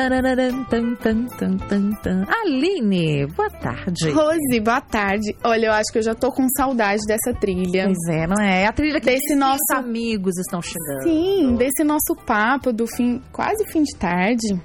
Tarararam, tan, tan, tan, tan, tan. Aline, boa tarde. Rose, boa tarde. Olha, eu acho que eu já tô com saudade dessa trilha. Pois é, não é? A trilha que Desse nosso- os amigos estão chegando. Sim, desse nosso papo do fim, quase fim de tarde.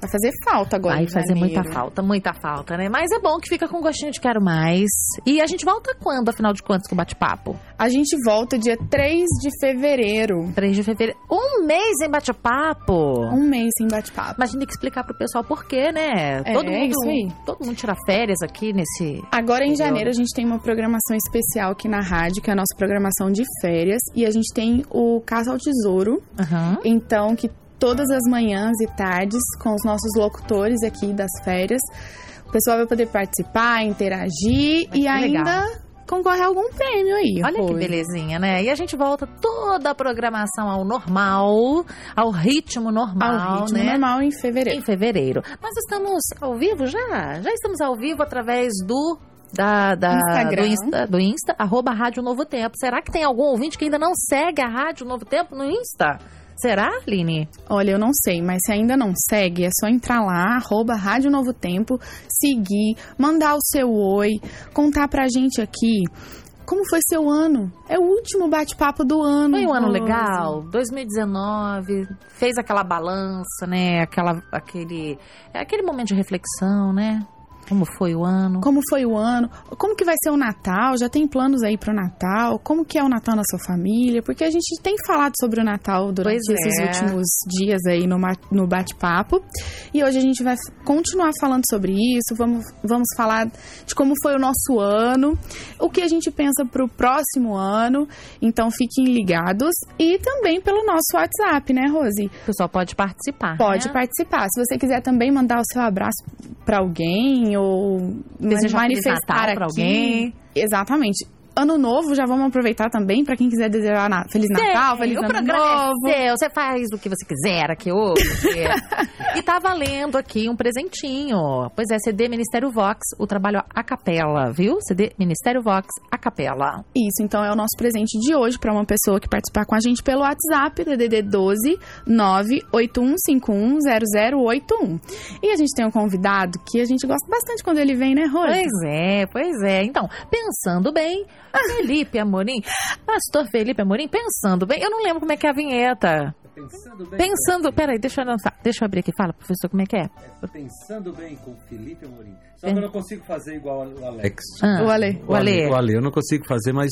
Vai fazer falta agora. Vai em fazer janeiro. muita falta, muita falta, né? Mas é bom que fica com gostinho de quero mais. E a gente volta quando, afinal de contas, com o bate-papo? A gente volta dia 3 de fevereiro. 3 de fevereiro. Um mês em bate-papo. Um mês sem bate-papo. Mas a gente tem que explicar pro pessoal por quê, né? É, todo mundo, isso aí. Todo mundo tira férias aqui nesse. Agora em Entendeu? janeiro a gente tem uma programação especial aqui na rádio, que é a nossa programação de férias. E a gente tem o Caça ao Tesouro. Aham. Então, que todas as manhãs e tardes, com os nossos locutores aqui das férias, o pessoal vai poder participar, interagir e ainda legal. concorrer a algum prêmio aí. Olha que belezinha, né? E a gente volta toda a programação ao normal, ao ritmo normal, Ao ritmo né? normal em fevereiro. Em fevereiro. Nós estamos ao vivo já? Já estamos ao vivo através do. Da, da- Instagram. do Insta, do Insta, arroba Rádio Novo Tempo. Será que tem algum ouvinte que ainda não segue a Rádio Novo Tempo no Insta? Será, Aline? Olha, eu não sei, mas se ainda não segue, é só entrar lá, arroba Rádio Novo Tempo, seguir, mandar o seu oi, contar pra gente aqui como foi seu ano. É o último bate-papo do ano. Foi um ano legal, 2019, fez aquela balança, né? Aquela, aquele, é aquele momento de reflexão, né? Como foi o ano? Como foi o ano? Como que vai ser o Natal? Já tem planos aí pro Natal? Como que é o Natal na sua família? Porque a gente tem falado sobre o Natal durante Pois esses é. últimos dias aí no, no bate-papo. E hoje a gente vai continuar falando sobre isso. Vamos, vamos falar de como foi o nosso ano, o que a gente pensa pro próximo ano. Então fiquem ligados. E também pelo nosso WhatsApp, né, Rose? O pessoal pode participar. Pode né? participar. Se você quiser também mandar o seu abraço pra alguém ou Feliz manifestar pra alguém. Exatamente. Ano novo, já vamos aproveitar também pra quem quiser desejar na- Feliz Natal, Feliz o Ano programa Novo. É seu, você faz o que você quiser aqui hoje. e tá valendo aqui um presentinho. Pois é, CD Ministério Vox, o trabalho a capela, viu? CD Ministério Vox, a capela. Isso, então é o nosso presente de hoje pra uma pessoa que participar com a gente pelo WhatsApp, DDD 12 981510081. E a gente tem um convidado que a gente gosta bastante quando ele vem, né, Rose? Pois é, pois é. Então, pensando bem, Felipe Amorim, pastor Felipe Amorim, pensando bem, eu não lembro como é que é a vinheta. Pensando bem, Pensando, peraí, deixa eu lançar, deixa eu abrir aqui, fala, professor, como é que é? pensando bem com Felipe Amorim. Só que eu não consigo fazer igual o Alex. Ah, O Ale. O Ale. O Ale, eu não consigo fazer, mas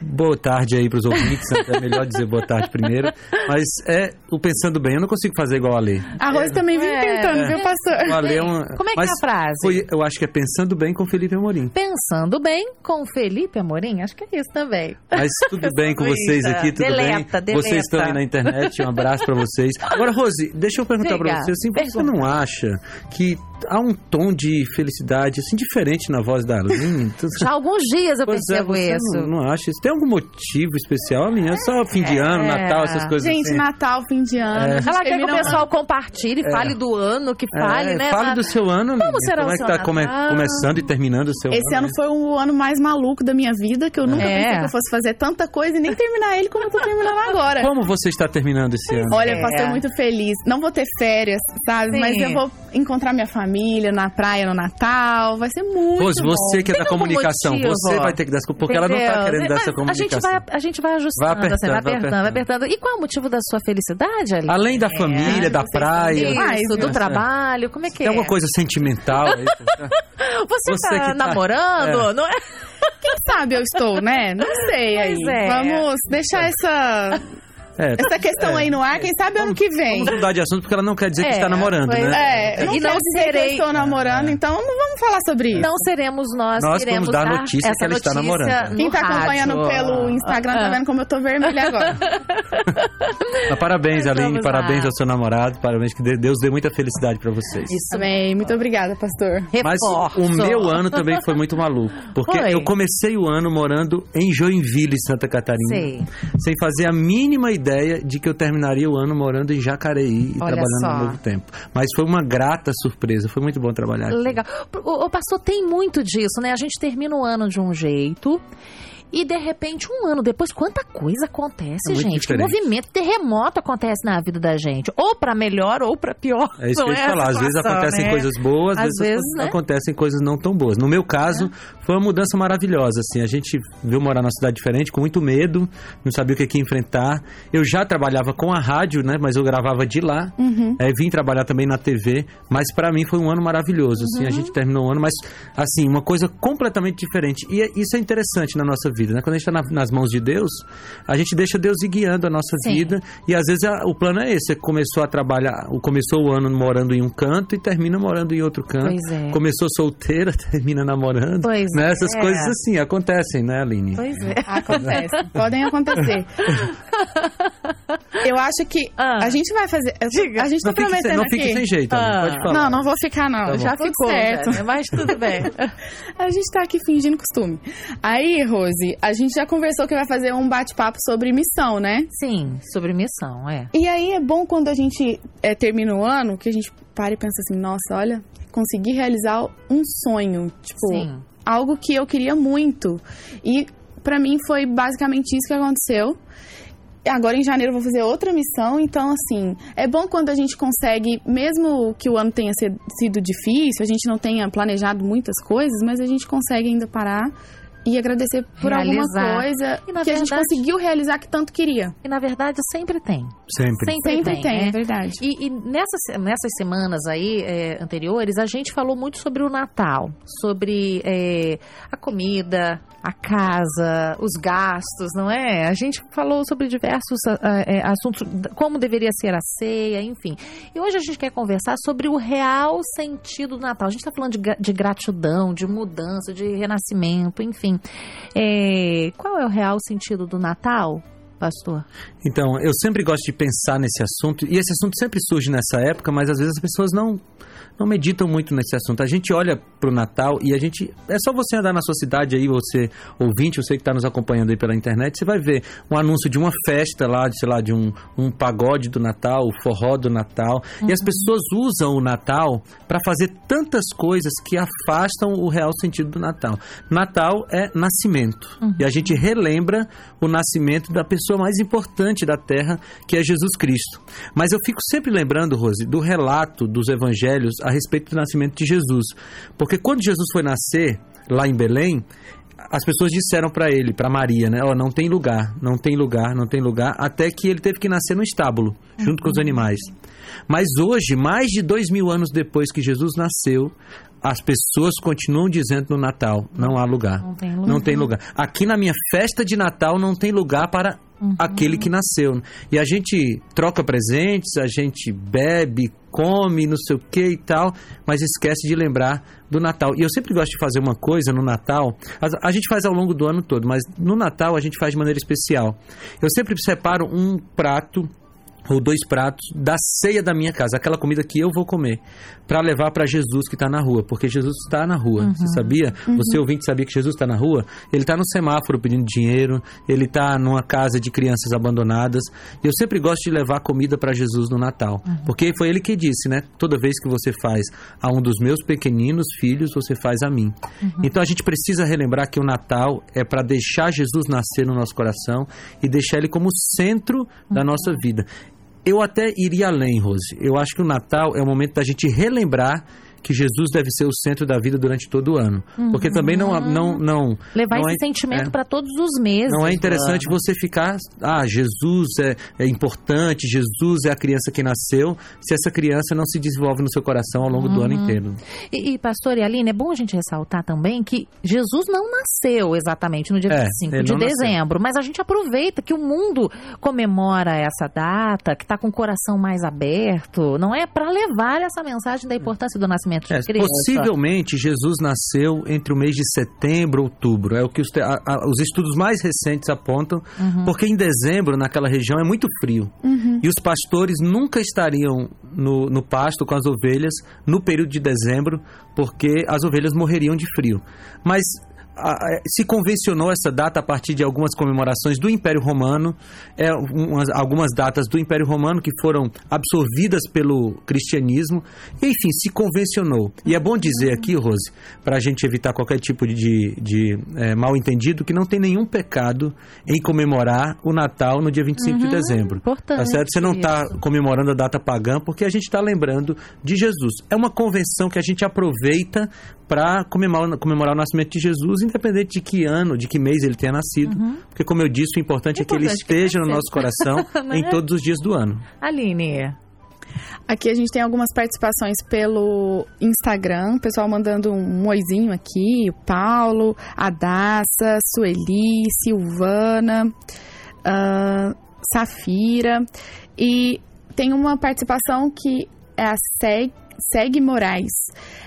boa tarde aí pros ouvintes. É melhor dizer boa tarde primeiro. Mas é o pensando bem, eu não consigo fazer igual o Ale. A Rose também vem É. tentando, viu, pastor? O Ale é um. Como é que é a frase? Foi, eu acho que é pensando bem com Felipe Amorim. Pensando bem com Felipe Amorim, acho que é isso também. Mas tudo bem com vocês aqui, tudo Deleta, bem? Vocês deleta. estão aí na internet, um abraço pra vocês. Agora, Rose, deixa eu perguntar pra Diga, você, assim, você pergunta. não acha que há um tom de felicidade, assim, diferente na voz da Aline? Então, Já há alguns dias eu Pois é, percebo você isso. Não, não acha isso? Tem algum motivo especial, menina? É só fim de ano, É. Natal, essas coisas Gente, assim. Natal, fim de ano. É. Ela quer que o pessoal compartilhe, fale do ano, que fale, É, né? Fale do seu ano, menina. será Como é que tá come- começando e terminando o seu Esse ano né? foi o ano mais maluco da minha vida, que eu nunca É. pensei que eu fosse fazer tanta coisa e nem terminar ele como eu tô terminando agora. Como você está terminando esse ano? Olha, É. pastor, muito feliz. Não vou ter férias, sabe? Sim. Mas eu vou encontrar minha família na praia no Natal. Vai ser muito bom. você que é da comunicação, motivo? você vai ter que dar essa porque ela não tá Entendeu? querendo dar essa Mas A gente comunicação. vai, a gente vai ajustando, Vai apertando, assim, vai vai apertando, vai apertando. apertando. E qual é o motivo da sua felicidade, Ali? Além da família, da vocês praia. Isso, do trabalho, como é que Tem é? alguma coisa sentimental aí? Você, Você tá que tá- namorando, não é? Quem sabe eu estou, né? Não sei aí. Pois é. Vamos deixar essa, É, essa questão aí no ar. Quem sabe ano que vem. vamos mudar de assunto porque ela não quer dizer que É, está namorando, pois né? É, não E não dizer que eu serei- estou namorando, então não vamos falar sobre isso. Não seremos nós, Nós que iremos vamos dar a notícia essa que ela está namorando. Quem tá acompanhando rádio. pelo Instagram tá Ah. vendo como eu tô vermelha agora. Mas parabéns, Aline, parabéns lá. ao seu namorado, parabéns que Deus dê muita felicidade pra vocês. Isso Amém. Muito obrigada, pastor. Mas Reforço. o meu ano também foi muito maluco. Porque Foi. eu comecei o ano morando em Joinville, Santa Catarina. Sei. Sem fazer a mínima ideia de que eu terminaria o ano morando em Jacareí e Olha trabalhando só. no Novo Tempo. Mas foi uma grata surpresa, foi muito bom trabalhar aqui. Legal. O, o pastor tem muito disso, né? A gente termina o ano de um jeito E de repente, um ano depois, quanta coisa acontece, É gente. Que movimento, terremoto acontece na vida da gente. Ou pra melhor ou pra pior. É isso que Não eu ia a falar. Às vezes acontecem né? coisas boas, às vezes, vezes, né? acontecem coisas não tão boas. No meu caso, foi uma mudança maravilhosa. Assim, a gente veio morar numa cidade diferente, com muito medo, não sabia o que, que enfrentar. Eu já trabalhava com a rádio, né? Mas eu gravava de lá. É, vim trabalhar também na TV. Mas para mim foi um ano maravilhoso. Assim, a gente terminou o ano, mas assim, uma coisa completamente diferente. E é- isso é interessante na nossa vida, né? Quando a gente está nas mãos de Deus, a gente deixa Deus ir guiando a nossa Sim. vida. E às vezes a- o plano é esse: você começou a trabalhar, o- começou o ano morando em um canto e termina morando em outro canto. Pois é. Começou solteira, termina namorando. Pois né? Essas é. coisas assim acontecem, né, Aline? Pois é. Acontece. Podem acontecer. Eu acho que Ah. a gente vai fazer. Diga. A gente tá Não fique, sem, prometendo não fique aqui. sem jeito, Ah. pode falar. Não, não vou ficar, não. Tá. Já Tudo ficou. certo. né? Mas tudo bem. A gente tá aqui fingindo costume. Aí, Rose, a gente já conversou que vai fazer um bate-papo sobre missão, né? Sim, sobre missão, é. E aí é bom quando a gente é, termina o ano que a gente para e pensa assim, nossa, olha, consegui realizar um sonho. Tipo, Sim. algo que eu queria muito. E pra mim foi basicamente isso que aconteceu. E Agora em janeiro eu vou fazer outra missão, então assim, é bom quando a gente consegue, mesmo que o ano tenha sido difícil, a gente não tenha planejado muitas coisas, mas a gente consegue ainda parar e agradecer por alguma Realizar. coisa E, na que a gente verdade- conseguiu realizar que tanto queria. E na verdade sempre tem. Sempre. Sempre tem, né? é verdade. E, e nessas, nessas semanas aí é, anteriores, a gente falou muito sobre o Natal, sobre é, a comida, a casa, os gastos, não é? A gente falou sobre diversos é, assuntos, como deveria ser a ceia, enfim. E hoje a gente quer conversar sobre o real sentido do Natal. A gente está falando de, de gratidão, de mudança, de renascimento, enfim. É, qual é o real sentido do Natal, pastor? Então, eu sempre gosto de pensar nesse assunto, e esse assunto sempre surge nessa época, mas às vezes as pessoas não, não meditam muito nesse assunto. A gente olha pro Natal e a gente. É só você andar na sua cidade aí, você ouvinte, você que está nos acompanhando aí pela internet, você vai ver um anúncio de uma festa lá, de, sei lá, de um, um pagode do Natal, o forró do Natal. E as pessoas usam o Natal para fazer tantas coisas que afastam o real sentido do Natal. Natal é nascimento. E a gente relembra o nascimento da pessoa mais importante da terra, que é Jesus Cristo. Mas eu fico sempre lembrando, Rose, do relato dos evangelhos a respeito do nascimento de Jesus. Porque quando Jesus foi nascer lá em Belém, as pessoas disseram para ele, para Maria, né? Ó, não tem lugar, não tem lugar, não tem lugar, até que ele teve que nascer no estábulo, junto com os animais. Mas hoje, mais de dois mil anos depois que Jesus nasceu, as pessoas continuam dizendo no Natal, não há lugar. Não tem lugar. Não tem lugar. Aqui na minha festa de Natal não tem lugar para aquele que nasceu. E a gente troca presentes, a gente bebe, come, não sei o que e tal, mas esquece de lembrar do Natal. E eu sempre gosto de fazer uma coisa no Natal. A, a gente faz ao longo do ano todo, mas no Natal a gente faz de maneira especial. Eu sempre separo um prato ou dois pratos da ceia da minha casa, aquela comida que eu vou comer, para levar para Jesus que está na rua, porque Jesus está na rua. Você sabia? Você ouvinte sabia que Jesus está na rua? Ele está no semáforo pedindo dinheiro, ele está numa casa de crianças abandonadas. E eu sempre gosto de levar comida para Jesus no Natal, porque foi ele que disse, né? Toda vez que você faz a um dos meus pequeninos filhos, você faz a mim. Então a gente precisa relembrar que o Natal é para deixar Jesus nascer no nosso coração e deixar ele como centro da nossa vida. Eu até iria além, Rose. Eu acho que o Natal é o momento da gente relembrar que Jesus deve ser o centro da vida durante todo o ano. Porque também não não não Levar não esse é- sentimento é. para todos os meses. não é do interessante você ficar, ah, Jesus é, é importante, Jesus é a criança que nasceu, se essa criança não se desenvolve no seu coração ao longo do Uhum. ano inteiro. E, e, pastor e Aline, é bom a gente ressaltar também que Jesus não nasceu exatamente no dia É, 25 ele de não nasceu. dezembro, mas a gente aproveita que o mundo comemora essa data, que está com o coração mais aberto, não é? Para levar essa mensagem da importância do nascimento de É, Cristo. possivelmente Jesus nasceu entre o mês de setembro e outubro. É o que os, a- a- os estudos mais recentes apontam, Uhum. porque em dezembro, naquela região, é muito frio. E os pastores nunca estariam no, no pasto com as ovelhas no período de dezembro, porque as ovelhas morreriam de frio. Mas a- se convencionou essa data a partir de algumas comemorações do Império Romano, é, umas- algumas datas do Império Romano que foram absorvidas pelo cristianismo, enfim, se convencionou. E é bom dizer aqui, Rose, para a gente evitar qualquer tipo de, de é, mal entendido, que não tem nenhum pecado em comemorar o Natal no dia 25 de dezembro. importante Tá certo? Você não está comemorando a data pagã porque a gente está lembrando de Jesus. É uma convenção que a gente aproveita para comemorar, comemorar o nascimento de Jesus, independente de que ano, de que mês ele tenha nascido. Porque, como eu disse, o importante é que ele Importante que esteja no nosso coração em todos os dias do ano. Aline, Aqui a gente tem algumas participações pelo Instagram, o pessoal mandando um oizinho aqui, o Paulo, a Daça, Sueli, Silvana, ah, Safira. E tem uma participação que é a Seg, Seg Moraes.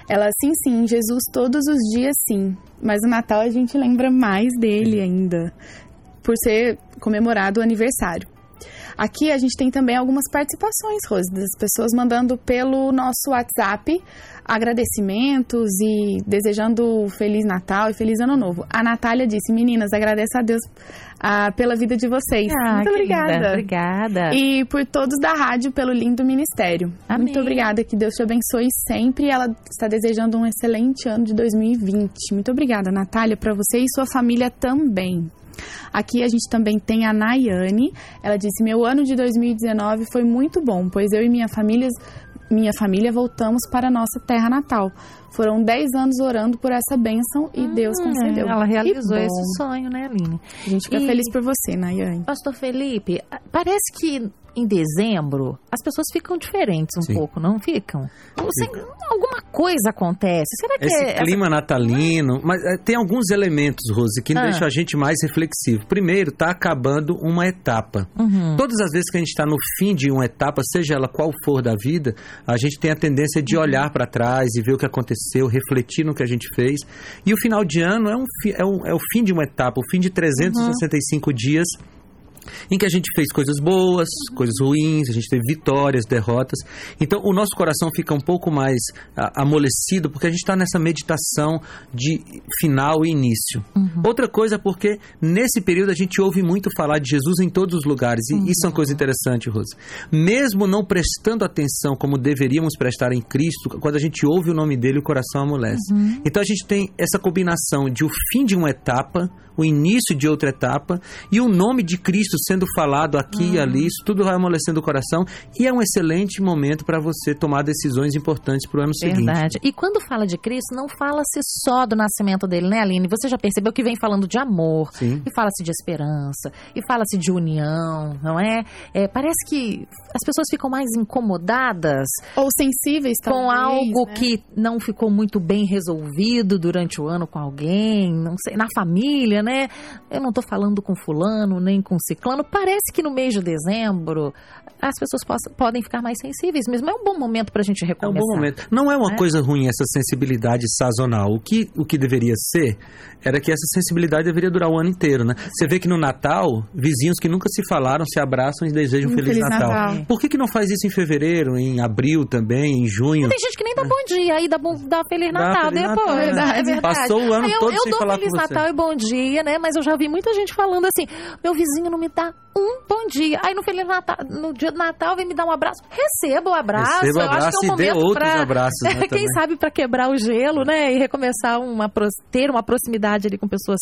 Ela, sim, sim, Jesus todos os dias, sim. Mas no Natal a gente lembra mais dele ainda, por ser comemorado o aniversário. Aqui a gente tem também algumas participações, Rose, das pessoas mandando pelo nosso WhatsApp agradecimentos e desejando Feliz Natal e Feliz Ano Novo. A Natália disse: Meninas, agradeço a Deus ah, pela vida de vocês. Ah, Muito que linda. obrigada. Obrigada. E por todos da rádio pelo lindo ministério. Amém. Muito obrigada, que Deus te abençoe sempre. Ela está desejando um excelente ano de 2020. Muito obrigada, Natália, para você e sua família também. Aqui a gente também tem a Nayane. Ela disse: Meu ano de 2019 foi muito bom, pois eu e minha família, minha família voltamos para a nossa terra natal. Foram 10 anos orando por essa bênção e Deus concedeu. Hum, Ela realizou esse sonho, né, Aline? A gente fica E- feliz por você, Nayane. Pastor Felipe, parece que em dezembro as pessoas ficam diferentes um Sim. pouco, não ficam? Sei, alguma coisa acontece. Será que Esse é clima natalino, mas eh, tem alguns elementos, Rose, que Ah. deixam a gente mais reflexivo. Primeiro, está acabando uma etapa. Uhum. Todas as vezes que a gente está no fim de uma etapa, seja ela qual for da vida, a gente tem a tendência de olhar para trás e ver o que aconteceu, refletir no que a gente fez. E o final de ano é, um, é, um- é o fim de uma etapa, o fim de 365 dias em que a gente fez coisas boas, coisas ruins, a gente teve vitórias, derrotas. Então o nosso coração fica um pouco mais ah, amolecido porque a gente está nessa meditação de final e início. Outra coisa é porque nesse período a gente ouve muito falar de Jesus em todos os lugares. E isso é uma coisa interessante, Rose. Mesmo não prestando atenção como deveríamos prestar em Cristo, quando a gente ouve o nome dele, o coração amolece. Então a gente tem essa combinação de o fim de uma etapa, o início de outra etapa e o nome de Cristo sendo falado aqui e ali, isso tudo vai amolecendo o coração e é um excelente momento para você tomar decisões importantes para o ano seguinte. Verdade. E quando fala de Cristo, não fala-se só do nascimento dele, né, Aline? Você já percebeu que vem falando de amor, Sim. e fala-se de esperança, e fala-se de união, não é? É, Parece que as pessoas ficam mais incomodadas Ou sensíveis com talvez, algo né? que não ficou muito bem resolvido durante o ano com alguém, não sei, na família, né? Eu não tô falando com fulano, nem com ciclano. Parece que no mês de dezembro as pessoas possam- podem ficar mais sensíveis mesmo. É um bom momento pra gente É um recomeçar. bom momento. Não é uma Né? coisa ruim essa sensibilidade sazonal. O que, o que deveria ser era que essa sensibilidade deveria durar o ano inteiro, né? Você vê que no Natal, vizinhos que nunca se falaram se abraçam e desejam um Feliz, Feliz Natal. Natal. Por que, que não faz isso em fevereiro, em abril também, em junho? Tem gente que nem dá bom dia, aí dá, bom, dá Feliz Dá Natal Feliz depois. Natal, É verdade. verdade. Passou o ano Aí eu, todo eu sem dou falar Feliz com você. Natal e bom dia, né? Mas eu já vi muita gente falando assim: meu vizinho não me dá um bom dia. Aí no Feliz Natal, no dia do Natal, vem me dar um abraço. Receba o abraço. Receba o eu acho abraço que é um e dê momento outros pra, abraços, né, Quem também. sabe para quebrar o gelo, né? E recomeçar uma ter uma proximidade ali com pessoas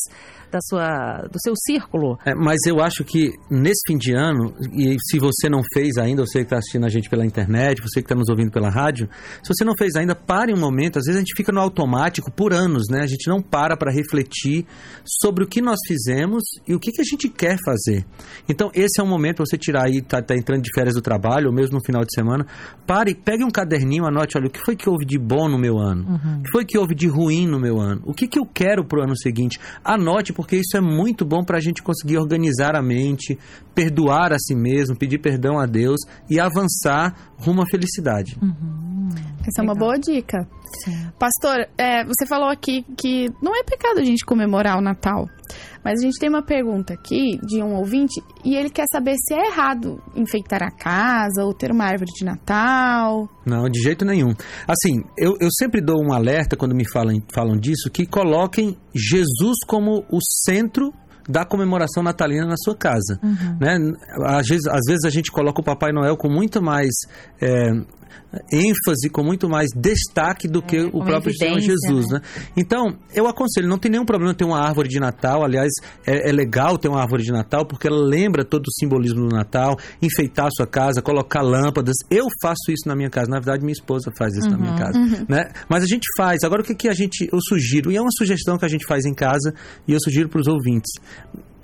da sua, do seu círculo. É, mas eu acho que nesse fim de ano, e se você não fez ainda, você que está assistindo a gente pela internet, você que está nos ouvindo pela rádio, se você não fez ainda, pare um momento. Às vezes a gente fica no automático por anos, né? A gente não para para refletir sobre o que nós fizemos e o que, que a gente quer fazer. Então, esse é um momento para você tirar aí, tá, tá entrando de férias do trabalho, ou mesmo no final de semana, pare, pegue um caderninho, anote, olha, o que foi que houve de bom no meu ano? O que foi que houve de ruim no meu ano? O que, que eu quero pro ano seguinte? Anote, porque isso é muito bom para a gente conseguir organizar a mente, perdoar a si mesmo, pedir perdão a Deus e avançar rumo à felicidade. Essa é uma boa dica. Sim. Pastor, é, você falou aqui que não é pecado a gente comemorar o Natal. Mas a gente tem uma pergunta aqui de um ouvinte e ele quer saber se é errado enfeitar a casa ou ter uma árvore de Natal. Não, de jeito nenhum. Assim, eu, eu sempre dou um alerta quando me falam, falam disso, que coloquem Jesus como o centro da comemoração natalina na sua casa. Uhum. Né? Às, vezes, às vezes a gente coloca o Papai Noel com muito mais é, ênfase, com muito mais destaque do é, que o próprio Senhor Jesus, né? né? Então, eu aconselho, não tem nenhum problema ter uma árvore de Natal, aliás, é, é, legal ter uma árvore de Natal, porque ela lembra todo o simbolismo do Natal, enfeitar a sua casa, colocar lâmpadas. Eu faço isso na minha casa, na verdade, minha esposa faz isso uhum, na minha uhum. casa, uhum. né? Mas a gente faz. Agora, o que, que a gente, eu sugiro, e é uma sugestão que a gente faz em casa, e eu sugiro para os ouvintes,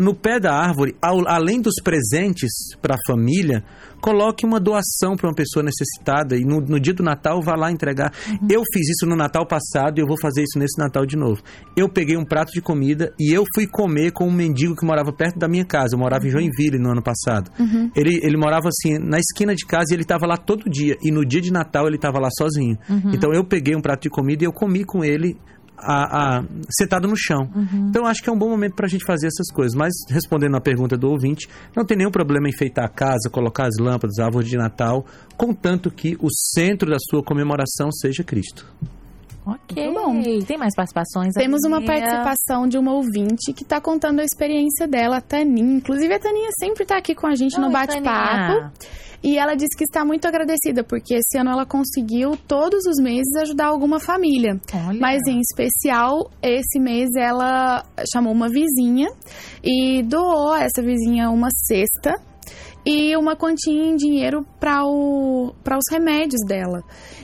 no pé da árvore, ao, além dos presentes para a família, coloque uma doação para uma pessoa necessitada e no, no, dia do Natal vá lá entregar. Uhum. Eu fiz isso no Natal passado e eu vou fazer isso nesse Natal de novo. Eu peguei um prato de comida e eu fui comer com um mendigo que morava perto da minha casa. Eu morava em uhum. Joinville no ano passado. Uhum. Ele, ele morava assim na esquina de casa e ele estava lá todo dia. E no dia de Natal ele estava lá sozinho. Uhum. Então eu peguei um prato de comida e eu comi com ele a, a, sentado no chão. Uhum. Então, acho que é um bom momento para a gente fazer essas coisas. Mas, respondendo à pergunta do ouvinte, não tem nenhum problema em enfeitar a casa, colocar as lâmpadas, a árvore de Natal, contanto que o centro da sua comemoração seja Cristo. Ok. bom. Tem mais participações? Temos uma participação de uma ouvinte que está contando a experiência dela, a Taninha. Inclusive, a Taninha sempre está aqui com a gente no bate-papo. E ela disse que está muito agradecida, porque esse ano ela conseguiu todos os meses ajudar alguma família. Olha. Mas em especial, esse mês ela chamou uma vizinha e doou a essa vizinha uma cesta e uma quantia em dinheiro para os remédios dela.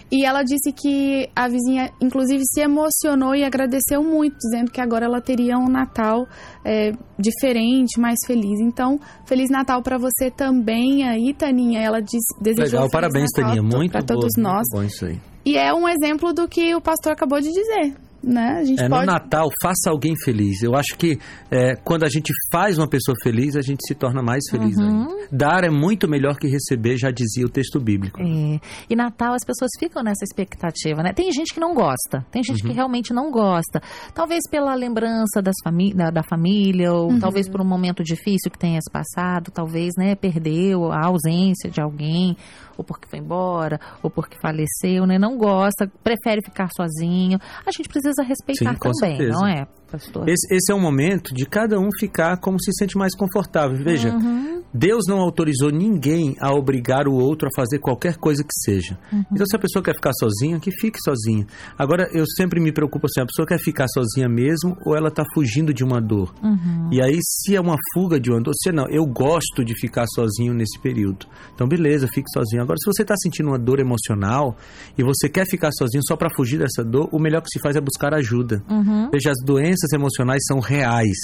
E ela disse que a vizinha, inclusive, se emocionou e agradeceu muito, dizendo que agora ela teria um Natal é, diferente, mais feliz. Então, Feliz Natal para você também aí, Taninha. Ela diz, desejou Legal, parabéns, Natal Taninha. Muito para todos nós. Bom isso aí. E é um exemplo do que o pastor acabou de dizer né? A gente é, pode... No Natal, faça alguém feliz. Eu acho que é, quando a gente faz uma pessoa feliz, a gente se torna mais feliz uhum. ainda. Dar é muito melhor que receber, já dizia o texto bíblico. É. E Natal, as pessoas ficam nessa expectativa, né? Tem gente que não gosta, tem gente uhum. que realmente não gosta. Talvez pela lembrança das famí da, da família, ou uhum. talvez por um momento difícil que tenha se passado, talvez, né, perdeu a ausência de alguém, ou porque foi embora, ou porque faleceu, né? Não gosta, prefere ficar sozinho. A gente precisa respeitar Sim, também, certeza. não é, pastor? Esse, esse, é o momento de cada um ficar como se sente mais confortável. Veja, uhum. Deus não autorizou ninguém a obrigar o outro a fazer qualquer coisa que seja. Uhum. Então, se a pessoa quer ficar sozinha, que fique sozinha. Agora, eu sempre me preocupo assim, a pessoa quer ficar sozinha mesmo ou ela está fugindo de uma dor? Uhum. E aí, se é uma fuga de uma dor, se não, eu gosto de ficar sozinho nesse período. Então, beleza, fique sozinho. Agora, se você está sentindo uma dor emocional e você quer ficar sozinho só para fugir dessa dor, o melhor que se faz é buscar ajuda. Uhum. Veja, as doenças emocionais são reais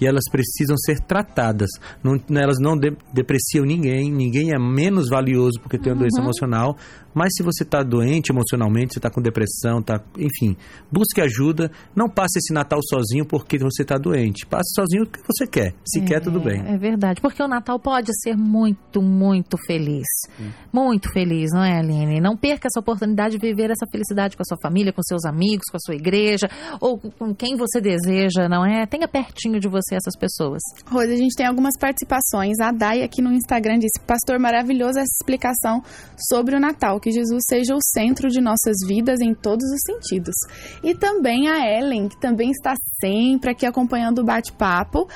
e elas precisam ser tratadas. Não, elas não de, depreciam ninguém, ninguém é menos valioso porque tem uma uhum. doença emocional, mas se você está doente emocionalmente, você está com depressão, tá, enfim, busque ajuda. Não passe esse Natal sozinho porque você está doente. Passe sozinho porque você quer. Se é, quer, tudo bem. É verdade, porque o Natal pode ser muito, muito feliz. Hum. Muito feliz, não é, Aline? Não perca essa oportunidade de viver essa felicidade com a sua família, com seus amigos, com a sua igreja, ou com quem você deseja, não é? Tenha pertinho de você essas pessoas. Rose, a gente tem algumas participações. A Dai aqui no Instagram disse: Pastor, maravilhoso essa explicação sobre o Natal que Jesus seja o centro de nossas vidas em todos os sentidos. E também a Ellen, que também está sempre aqui acompanhando o bate-papo.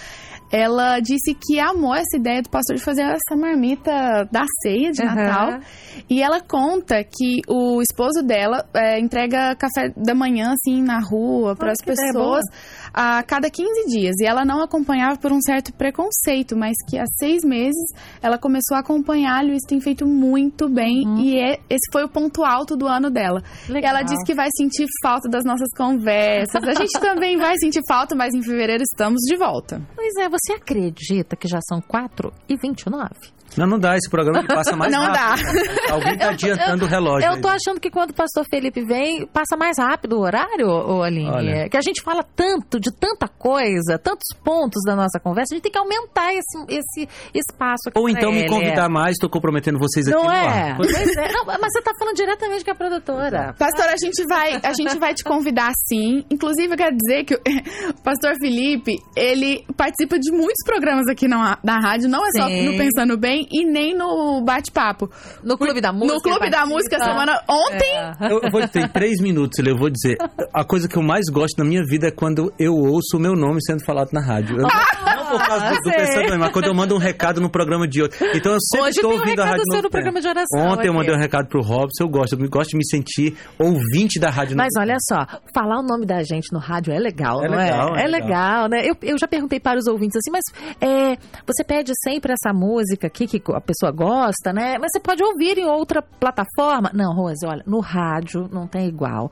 Ela disse que amou essa ideia do pastor de fazer essa marmita da ceia de uhum. Natal. E ela conta que o esposo dela é, entrega café da manhã, assim, na rua, para as pessoas a cada 15 dias. E ela não acompanhava por um certo preconceito, mas que há seis meses ela começou a acompanhá-lo e isso tem feito muito bem. Uhum. E é, esse foi o ponto alto do ano dela. Ela disse que vai sentir falta das nossas conversas. A gente também vai sentir falta, mas em fevereiro estamos de volta. Pois é, você acredita que já são 4 e 29? Não, não dá. Esse programa que passa mais Não rápido. Alguém tá adiantando o relógio. Eu aí. tô achando que quando o pastor Felipe vem, passa mais rápido o horário, ô Aline? Olha. Que a gente fala tanto, de tanta coisa, tantos pontos da nossa conversa, a gente tem que aumentar esse, esse espaço aqui Ou então me ele. convidar mais, tô comprometendo vocês aqui Não no é? ar. Pois é. Não, mas você tá falando diretamente com a produtora. Pastor, a gente vai, a gente vai te convidar sim. Inclusive, eu quero dizer que o pastor Felipe, ele participa de muitos programas aqui na, na rádio, não é só Sim. no Pensando Bem e nem no bate-papo. No Clube da Música. no Clube da. Música, semana ontem. É. Eu, eu vou ter três minutos, eu vou dizer. A coisa que eu mais gosto na minha vida é quando eu ouço o meu nome sendo falado na rádio. Eu- não por causa do, do Bem, mas quando eu mando um recado no programa de hoje. Então eu sempre Hoje estou um ouvindo a rádio seu Novo no programa de oração Ontem eu aqui. mandei um recado pro Robson, eu gosto. Eu gosto de me sentir ouvinte da rádio Mas Novo olha só, falar o nome da gente no rádio é legal, É não legal, é? é É legal. legal, né? Eu, eu já perguntei para os ouvintes assim, mas é, você pede sempre essa música aqui que a pessoa gosta, né? Mas você pode ouvir em outra plataforma. Não, Rose, olha, no rádio não tem igual.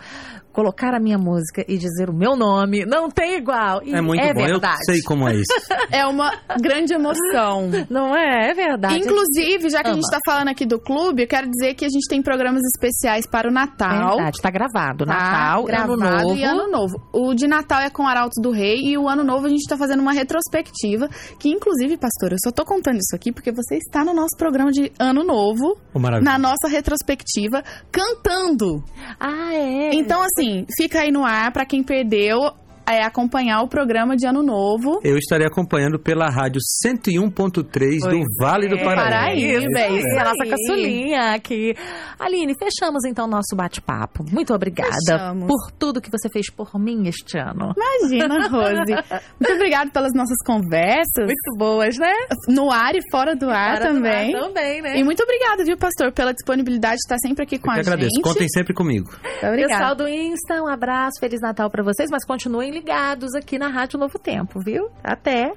Colocar a minha música e dizer o meu nome não tem igual. E É muito bom, verdade. eu sei como é isso. É uma grande emoção. Não é? É verdade. Inclusive, já que a Ama. gente tá falando aqui do clube, eu quero dizer que a gente tem programas especiais para o Natal. Verdade, tá gravado. Tá Natal, gravado Ano Novo. e Ano Novo. O de Natal é com Arautos do Rei e o Ano Novo a gente tá fazendo uma retrospectiva, que inclusive, pastor, eu só tô contando isso aqui porque você está no nosso programa de Ano Novo, maravilha. na nossa retrospectiva, cantando. Ah, é. Então, assim, fica aí no ar pra quem perdeu é acompanhar o programa de Ano Novo. Eu estarei acompanhando pela rádio 101.3 do Vale do é. Paraíba. Paraíba, é isso Isso, a nossa caçulinha aqui. Aline, fechamos então o nosso bate-papo. Muito obrigada Fechamos. por tudo que você fez por mim este ano. Imagina, Rose. Muito obrigada pelas nossas conversas. Muito boas, né? No ar e fora do ar Para do também. ar Também, né? E muito obrigada, viu, pastor, pela disponibilidade de estar sempre aqui com Eu a que agradeço. gente. Contem sempre comigo. Muito obrigada. Pessoal do Insta, um abraço, Feliz Natal pra vocês, mas continuem ligados aqui na Rádio Novo Tempo, viu? Até!